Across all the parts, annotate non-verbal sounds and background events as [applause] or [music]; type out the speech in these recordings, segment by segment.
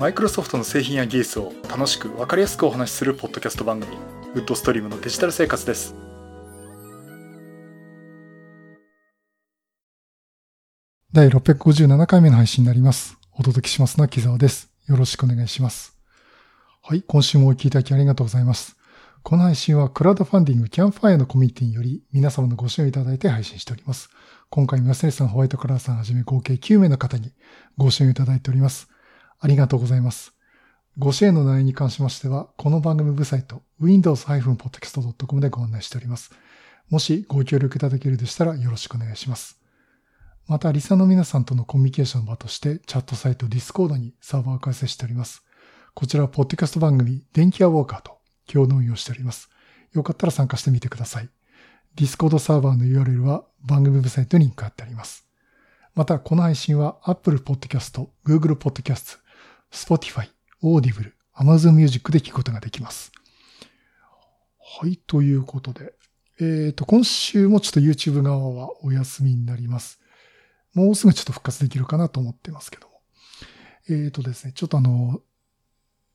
マイクロソフトの製品や技術を楽しく分かりやすくお話しするポッドキャスト番組ウッドストリームのデジタル生活です。第657回目の配信になります。お届けしますのは木沢です。よろしくお願いします。はい今週もお聞きいただきありがとうございます。この配信はクラウドファンディングキャンファイアのコミュニティにより皆様のご支援いただいて配信しております。今回、宮瀬さん、ホワイトカラーさんはじめ合計9名の方にご支援いただいております。ありがとうございます。ご支援の内容に関しましては、この番組ウェブサイト、windows-podcast.com でご案内しております。もしご協力いただけるでしたらよろしくお願いします。また、リサの皆さんとのコミュニケーションの場として、チャットサイト Discord にサーバーを開設しております。こちらは、ポッドキャスト番組、電気屋ウォーカーと共同運用しております。よかったら参加してみてください。Discord サーバーの URL は番組ウェブサイトにリンク貼ってあります。また、この配信は Apple Podcast、Google Podcast、Spotify、Audible、Amazon Music で聞くことができます。はい、ということで。えっ、ー、と、今週もちょっと YouTube 側はお休みになります。もうすぐちょっと復活できるかなと思ってますけども。えっ、ー、とですね、ちょっとあの、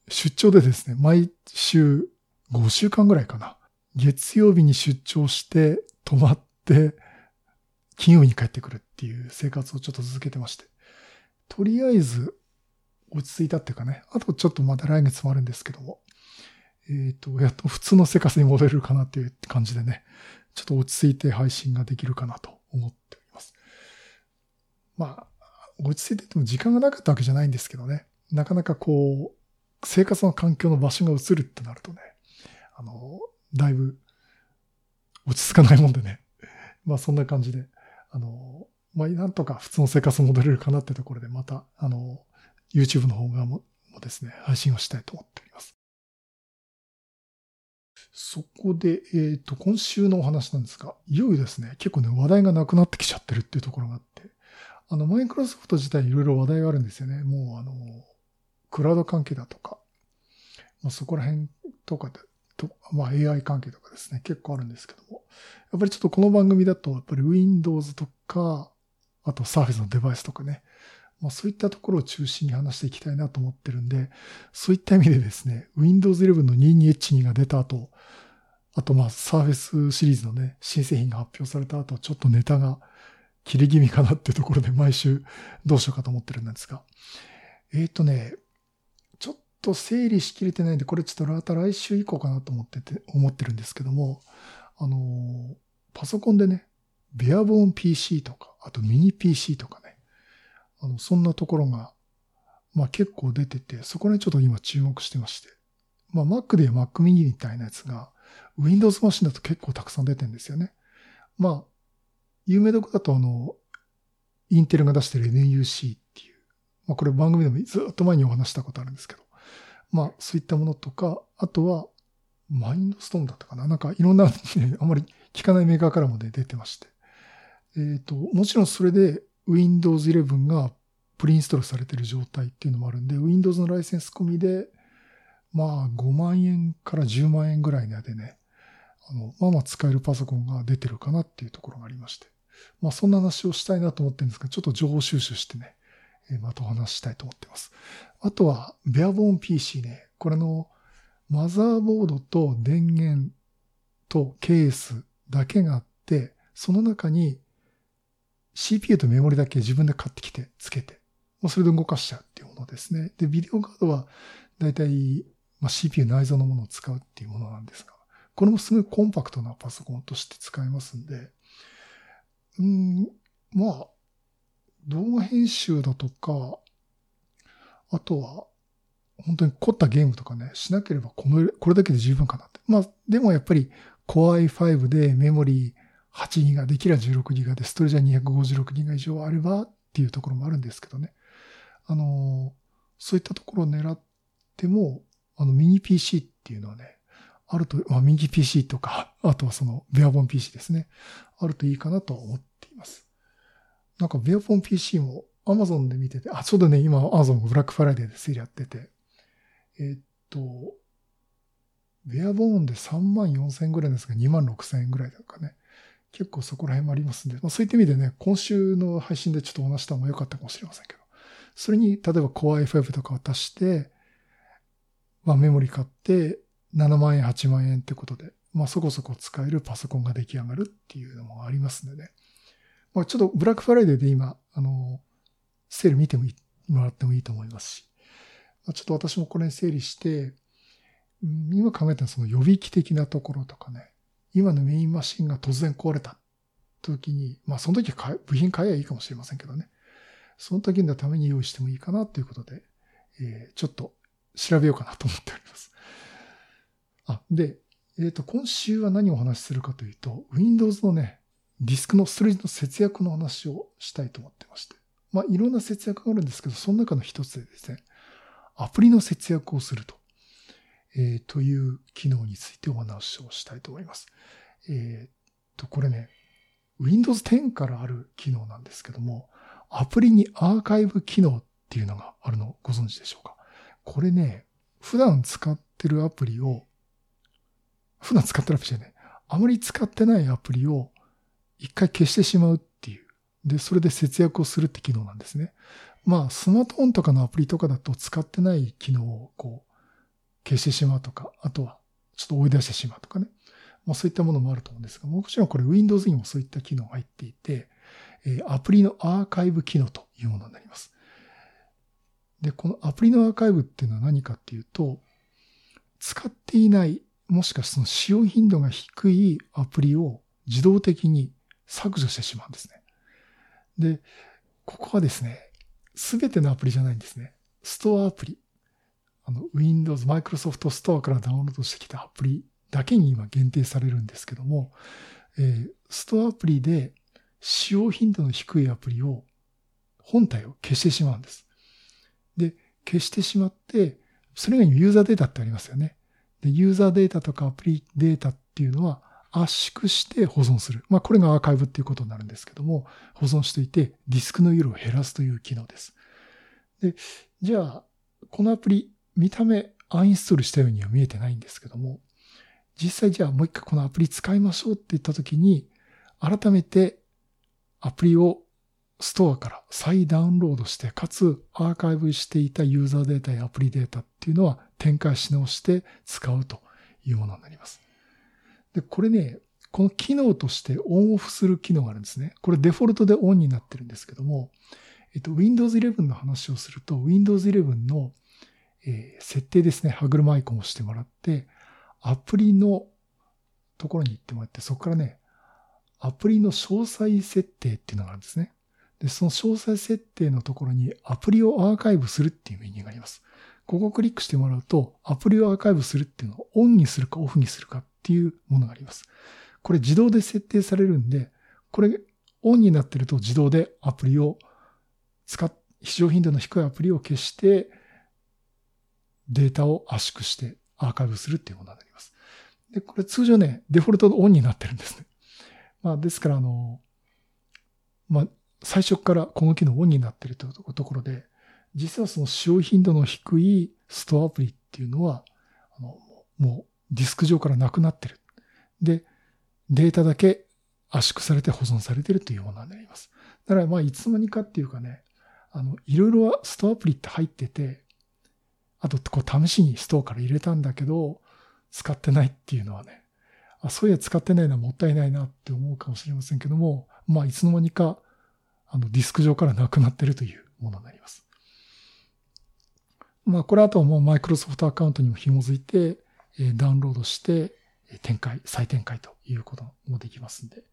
出張でですね、毎週5週間ぐらいかな。月曜日に出張して泊まって金曜日に帰ってくるっていう生活をちょっと続けてまして。とりあえず落ち着いたっていうかね、あとちょっとまた来月もあるんですけども、えっ、ー、と、やっと普通の生活に戻れるかなっていう感じでね、ちょっと落ち着いて配信ができるかなと思っております。まあ、落ち着いてても時間がなかったわけじゃないんですけどね、なかなかこう、生活の環境の場所が移るってなるとね、あの、だいぶ落ち着かないもんでね、[laughs] まあそんな感じで、あの、まあなんとか普通の生活戻れるかなってところで、また、あの、YouTube の方側ももですね、配信をしたいと思っております。そこで、えっ、ー、と、今週のお話なんですが、いよいよですね、結構ね、話題がなくなってきちゃってるっていうところがあって、あの、マイクロソフト自体いろいろ話題があるんですよね。もう、あの、クラウド関係だとか、まあ、そこら辺とかで、とまあ、AI 関係とかですね、結構あるんですけども、やっぱりちょっとこの番組だと、やっぱり Windows とか、あと Surface のデバイスとかね、まあ、そういったところを中心に話していきたいなと思ってるんで、そういった意味でですね、Windows 11の 22H2 が出た後、あとまあ Surface シリーズのね、新製品が発表された後、ちょっとネタが切れ気味かなっていうところで毎週どうしようかと思ってるんですが、えっ、ー、とね、ちょっと整理しきれてないんで、これちょっとまた来週以降かなと思ってて、思ってるんですけども、あの、パソコンでね、ベアボーン PC とか、あとミニ PC とかね、あの、そんなところが、まあ結構出てて、そこにちょっと今注目してまして。まあ Mac で Mac mini みたいなやつが、Windows マシンだと結構たくさん出てるんですよね。まあ、有名どこだとあの、インテルが出してる NUC っていう、まあこれ番組でもずっと前にお話したことあるんですけど、まあそういったものとか、あとは、マインドストーンだったかななんかいろんな、あまり聞かないメーカーからもね、出てまして。えっ、ー、と、もちろんそれで Windows 11がプリインストールされてる状態っていうのもあるんで、Windows のライセンス込みで、まあ5万円から10万円ぐらいのでね、あの、まあまあ使えるパソコンが出てるかなっていうところがありまして。まあそんな話をしたいなと思ってるんですが、ちょっと情報収集してね、えまたお話したいと思ってます。あとは、ベアボーン PC ね、これのマザーボードと電源とケースだけがあって、その中に CPU とメモリだけ自分で買ってきて、つけて、もうそれで動かしちゃうっていうものですね。で、ビデオカードは、だいたい、まあ、CPU 内蔵のものを使うっていうものなんですが、これもすごいコンパクトなパソコンとして使えますんで、うん、まあ、動画編集だとか、あとは、本当に凝ったゲームとかね、しなければこの、これだけで十分かなって。まあ、でもやっぱり Core i5 でメモリー8ギガ、できれば16ギガで、ストレージは256ギガ以上あればっていうところもあるんですけどね。あの、そういったところを狙っても、あの、ミニ PC っていうのはね、あると、まあ、ミニ PC とか、あとはその、ベアボン PC ですね。あるといいかなと思っています。なんか、ベアボン PC も Amazon で見てて、あ、そうだね、今 Amazon ブラックフライデーでセールやってて、え、っと、ベアボーンで3万4千円ぐらいですが、2万6千円ぐらいだかね。結構そこら辺もありますんで、まあ、そういった意味でね、今週の配信でちょっとお話した方が良かったかもしれませんけど、それに、例えば Core i5 とかを足して、まあメモリ買って7万円、8万円ってことで、まあそこそこ使えるパソコンが出来上がるっていうのもありますんでね。まあちょっとブラックフライデーで今、あの、セール見てももらってもいいと思いますし、まあ、ちょっと私もこれに整理して、今考えたのはその予備機的なところとかね、今のメインマシンが突然壊れた時に、まあその時は部品買えばいいかもしれませんけどね。その時のために用意してもいいかなということで、えー、ちょっと調べようかなと思っております。あ、で、えっ、ー、と、今週は何をお話しするかというと、Windows のね、ディスクのストレージの節約の話をしたいと思ってまして。まあ、いろんな節約があるんですけど、その中の一つでですね、アプリの節約をすると、えー、という機能についてお話をしたいと思います。えっ、と、これね、Windows 10からある機能なんですけども、アプリにアーカイブ機能っていうのがあるのご存知でしょうか？これね、普段使ってるアプリを、普段使ってるアプリじゃない、あまり使ってないアプリを一回消してしまうっていう。で、それで節約をするって機能なんですね。まあ、スマートフォンとかのアプリとかだと使ってない機能をこう、消してしまうとか、あとはちょっと追い出してしまうとかね。まあそういったものもあると思うんですが、もちろんこれ Windows にもそういった機能が入っていて、えアプリのアーカイブ機能というものになります。で、このアプリのアーカイブっていうのは何かっていうと、使っていない、もしかしてその使用頻度が低いアプリを自動的に削除してしまうんですね。で、ここはですね、すべてのアプリじゃないんですね。ストアアプリ。あの、Windows、Microsoft Store からダウンロードしてきたアプリだけに今限定されるんですけども、えー、ストアアプリで使用頻度の低いアプリを、本体を消してしまうんです。で、消してしまって、それ以外にユーザーデータってありますよね。で、ユーザーデータとかアプリデータっていうのは圧縮して保存する。まあ、これがアーカイブっていうことになるんですけども、保存していてディスクの色を減らすという機能です。で、じゃあ、このアプリ、見た目アンインストールしたようには見えてないんですけども、実際じゃあもう一回このアプリ使いましょうって言ったときに、改めてアプリをストアから再ダウンロードして、かつアーカイブしていたユーザーデータやアプリデータっていうのは展開し直して使うというものになります。で、これね、この機能としてオンオフする機能があるんですね。これデフォルトでオンになってるんですけども、えっと、Windows 11の話をすると、Windows 11の、えー、設定ですね、歯車アイコンを押してもらって、アプリのところに行ってもらって、そこからね、アプリの詳細設定っていうのがあるんですね。で、その詳細設定のところにアプリをアーカイブするっていうメニューがあります。ここをクリックしてもらうと、アプリをアーカイブするっていうのをオンにするかオフにするかっていうものがあります。これ自動で設定されるんで、これオンになってると自動でアプリを使っ、非常頻度の低いアプリを消して、データを圧縮してアーカイブするっていうものになります。で、これ通常ね、デフォルトでオンになってるんですね。まあ、ですから、あの、まあ、最初からこの機能オンになってるというところで、実はその使用頻度の低いストアプリっていうのは、あの、もうディスク上からなくなってる。で、データだけ圧縮されて保存されてるというものになります。だからまあいつの間にかっていうかね、あの、いろいろはストアプリって入ってて、あとこう試しにストアから入れたんだけど、使ってないっていうのはね、あ、そういや使ってないのはもったいないなって思うかもしれませんけども、まあいつの間にか、あのディスク上からなくなってるというものになります。まあこれあとはもうマイクロソフトアカウントにも紐づいて、えダウンロードして、展開、再展開ということもできますんで、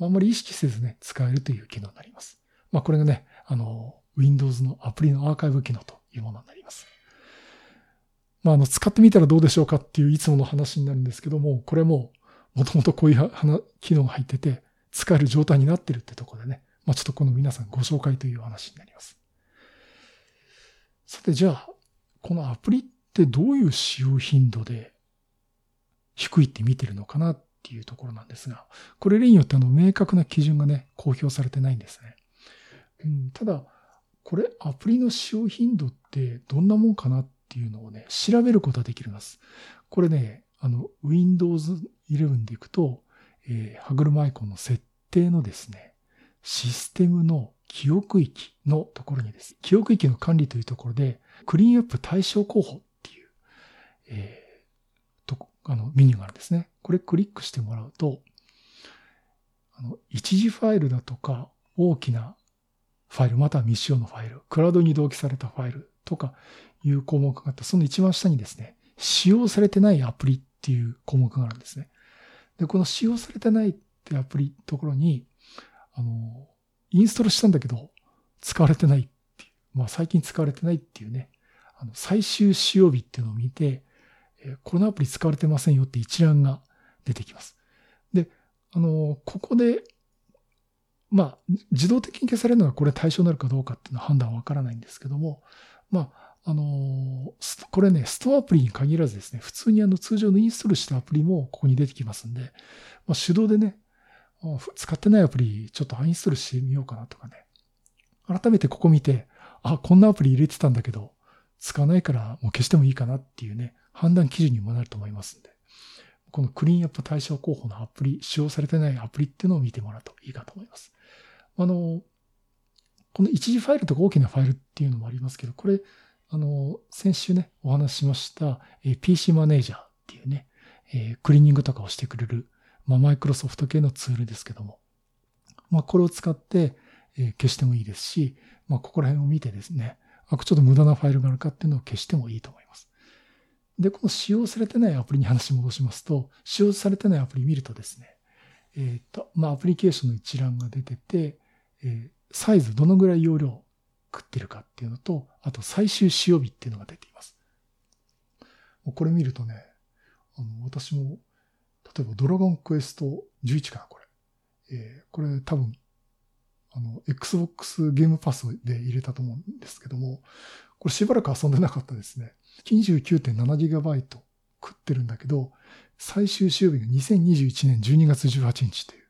あ、あんまり意識せずね、使えるという機能になります。まあこれがね、あの、Windows のアプリのアーカイブ機能というものになります。まあ、あの、使ってみたらどうでしょうかっていういつもの話になるんですけども、これももともとこういう機能が入ってて、使える状態になってるってとこでね、まあちょっとこの皆さんご紹介という話になります。さてじゃあ、このアプリってどういう使用頻度で低いって見てるのかなっていうところなんですが、これ例によってあの明確な基準がね、公表されてないんですね。うん、ただ、これアプリの使用頻度ってどんなもんかなっていうのをね、調べることができます。これね、あの、Windows 11でいくと、えー、歯車アイコンの設定のですね、システムの記憶域のところにです。記憶域の管理というところで、クリーンアップ対象候補っていう、えー、と、あの、メニューがあるんですね。これクリックしてもらうと、あの、一時ファイルだとか、大きなファイル、または未使用のファイル、クラウドに同期されたファイルとかいう項目があって、その一番下にですね、使用されてないアプリっていう項目があるんですね。で、この使用されてないってアプリところに、あの、インストールしたんだけど、使われてないっていう、まあ最近使われてないっていうね、あの最終使用日っていうのを見て、このアプリ使われてませんよって一覧が出てきます。で、あの、ここで、まあ、自動的に消されるのがこれ対象になるかどうかっていうのは判断はわからないんですけども、まあ、あの、これね、ストアアプリに限らずですね、普通にあの通常のインストールしたアプリもここに出てきますんで、まあ、手動でね、使ってないアプリちょっとアインストールしてみようかなとかね。改めてここ見て、あ、こんなアプリ入れてたんだけど、使わないからもう消してもいいかなっていうね、判断基準にもなると思いますんで。このクリーンアップ対象候補のアプリ、使用されてないアプリっていうのを見てもらうといいかと思います。あの、この一時ファイルとか大きなファイルっていうのもありますけど、これ、あの、先週ね、お話ししました、え PC マネージャーっていうね、えクリーニングとかをしてくれるまあ、マイクロソフト系のツールですけども、まあ、これを使って、え消してもいいですし、まあ、ここら辺を見てですね、あ、ちょっと無駄なファイルがあるかっていうのを消してもいいと思います。で、この使用されてないアプリに話戻しますと、使用されてないアプリ見るとですね、えっ、と、まあ、アプリケーションの一覧が出てて、えー、サイズ、どのぐらい容量食ってるかっていうのと、あと最終使用日っていうのが出ています。これ見るとね、あの、私も例えばドラゴンクエスト11かな、これ。えー、これ多分、あの、Xbox ゲームパスで入れたと思うんですけども、これしばらく遊んでなかったですね。29.7GB 食ってるんだけど、最終週日が2021年12月18日という、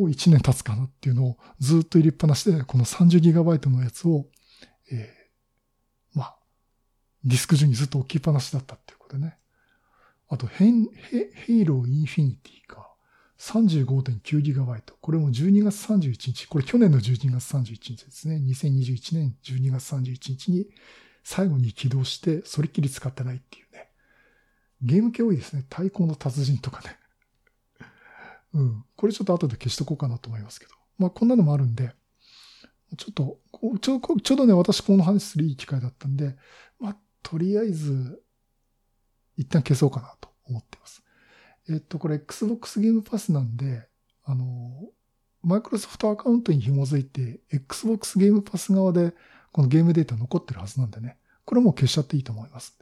もう1年経つかなっていうのをずっと入れっぱなしで、この 30GB のやつを、えー、まあ、ディスク上にずっと置きっぱなしだったっていうことでね。あとヘン、ヘ、ヘイローインフィニティか。35.9GB。これも12月31日。これ去年の12月31日ですね。2021年12月31日に最後に起動して、それっきり使ってないっていうね。ゲーム系多いですね。太鼓の達人とかね。[laughs] うん。これちょっと後で消しとこうかなと思いますけど。まあこんなのもあるんで、ちょっと、ちょちょうどね、私この話するいい機会だったんで、まあとりあえず、一旦消そうかなと思ってます。えっと、これ Xbox ゲームパスなんで、あの、マイクロソフトアカウントに紐づいて、Xbox ゲームパス側でこのゲームデータ残ってるはずなんでね、これも消しちゃっていいと思います。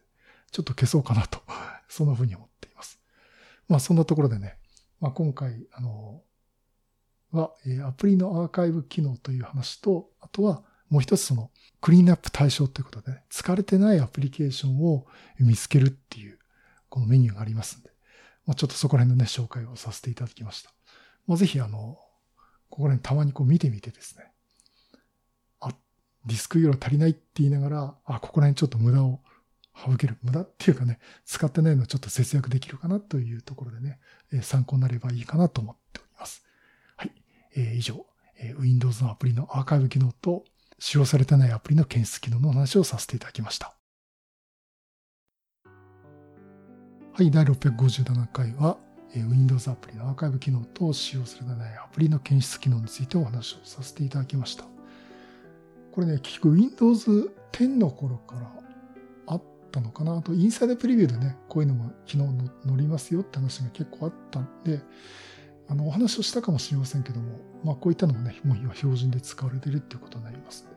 ちょっと消そうかなと、[laughs] そんな風に思っています。まあそんなところでね、まあ今回、あの、は、えアプリのアーカイブ機能という話と、あとはもう一つそのクリーンアップ対象ということで、ね、疲れてないアプリケーションを見つけるっていうこのメニューがありますんで、まあ、ちょっとそこら辺のね、紹介をさせていただきました。まあ、ぜひあの、ここら辺たまにこう見てみてですね、ディスク容量足りないって言いながら、あ、ここら辺ちょっと無駄を省ける。無駄っていうかね、使ってないのちょっと節約できるかなというところでね、え参考になればいいかなと思っております。はい。えー、以上、え Windows のアプリのアーカイブ機能と使用されてないアプリの検出機能の話をさせていただきました。はい、第657回は、え Windows アプリのアーカイブ機能と使用されてないアプリの検出機能についてお話をさせていただきました。これね、結局 Windows 10の頃からあったのかな。と、インサイドプレビューでね、こういうのも機能乗りますよって話が結構あったんで、あの、お話をしたかもしれませんけども、まあこういったのもね、もう今標準で使われてるっていうことになります。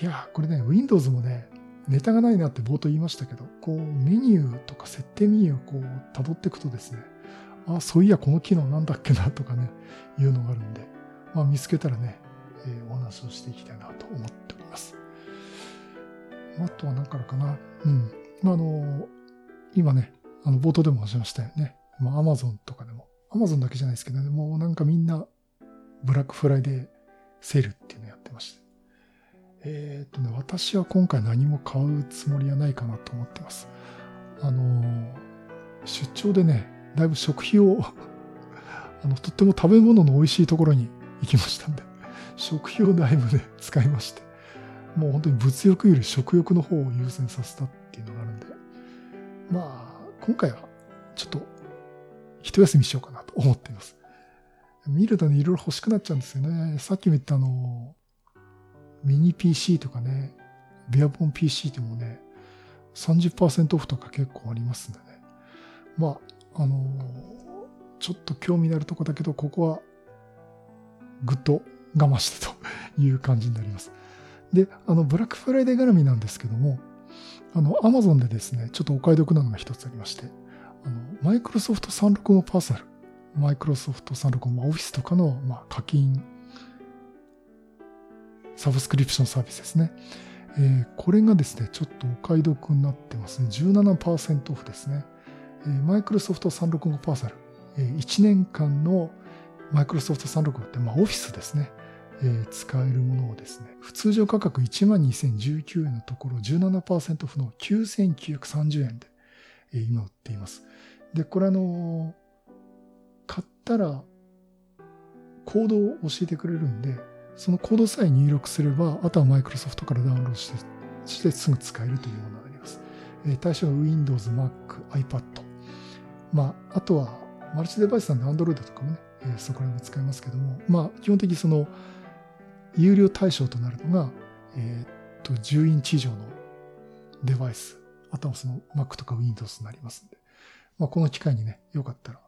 いやこれね、Windows もね、ネタがないなって冒頭言いましたけど、こうメニューとか設定メニューをこう辿っていくとですね、あ、そういやこの機能なんだっけなとかね、いうのがあるんで、まあ見つけたらね、え、お話をしていきたいなと思っております。あとは何からかな？うん。まあ、あの、今ね、あの冒頭でもお話しましたよね。まあ Amazon とかでも、Amazon だけじゃないですけどね、もうなんかみんなブラックフライデーセールっていうのやってまして。えっ、とね、私は今回何も買うつもりはないかなと思ってます。あの、出張でね、だいぶ食費を [laughs] あの、とっても食べ物の美味しいところに行きましたんで、食費をだいぶね、使いまして。もう本当に物欲より食欲の方を優先させたっていうのがあるんで。まあ、今回はちょっと一休みしようかなと思っています。見るとね、いろいろ欲しくなっちゃうんですよね。さっきも言ったあの、ミニ PC とかね、ベアボン PC でもね、30%オフとか結構ありますんでね。まあ、あのちょっと興味のあるとこだけど、ここはぐっと我慢してという感じになります。で、あの、ブラックフライデー絡みなんですけども、あの、アマゾンでですね、ちょっとお買い得なのが一つありまして、あの、マイクロソフト365パーサル、マイクロソフト365、オフィスとかの、まあ、課金、サブスクリプションサービスですね。えー、これがですね、ちょっとお買い得になってますね。17%オフですね。マイクロソフト365パーサル、えー、1年間のマイクロソフト365って、まあ、オフィスですね。えー、使えるものをですね、通常価格12,019円のところ17%オフの9,930円で、えー、今売っています。で、これあの買ったらコードを教えてくれるんで、そのコードさえ入力すれば、あとはマイクロソフトからダウンロードしてしてすぐ使えるというものになります。えー、対象は Windows、Mac、iPad。まあ、あとはマルチデバイスなんで Android とかもね、えー、そこら辺で使えますけども、まあ、基本的にその有料対象となるのが、えー、っと、10インチ以上のデバイス、あとはその Mac とか Windows になりますんで、まあ、この機会にね、よかったら、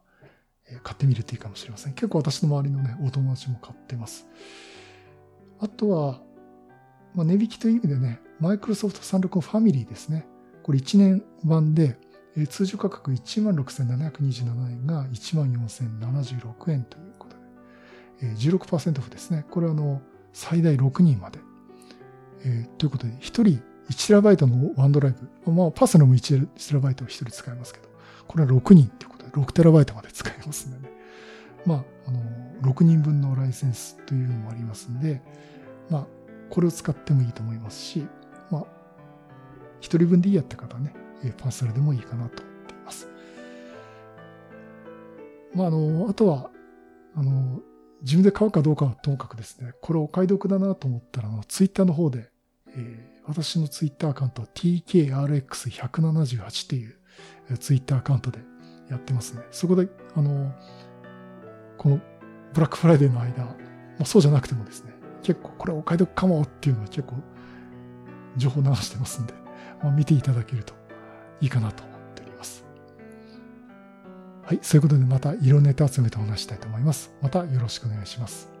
えー、買ってみるといいかもしれません。結構私の周りのね、お友達も買ってます。あとは、まあ、値引きという意味でね、マイクロソフト365ファミリーですね。これ1年版で、えー、通常価格16,727円が14,076円ということで、えー、16%オフですね。これはあの、最大6人まで。えー、ということで、1人 1TB のワンドライブ。まあ、パーソナルも 1TB を1人使えますけど、これは6人ということで、6TB まで使えますんでね。まあ、あの、6人分のライセンスというのもありますんで、まあ、これを使ってもいいと思いますし、まあ、1人分でいいやって方はね、パーソルでもいいかなと思っています。まあ、あの、あとは、あの、自分で買うかどうかはともかくですね、これお買い得だなと思ったら、ツイッターの方で、えー、私のツイッターアカウント TKRX178 っていうツイッターアカウントでやってますね。そこで、あの、このブラックフライデーの間、まあ、そうじゃなくてもですね、結構これお買い得かもっていうのは結構情報流してますんで、まあ、見ていただけるといいかなとはい、そういうことでまた色ネタ集めてお話したいと思います。またよろしくお願いします。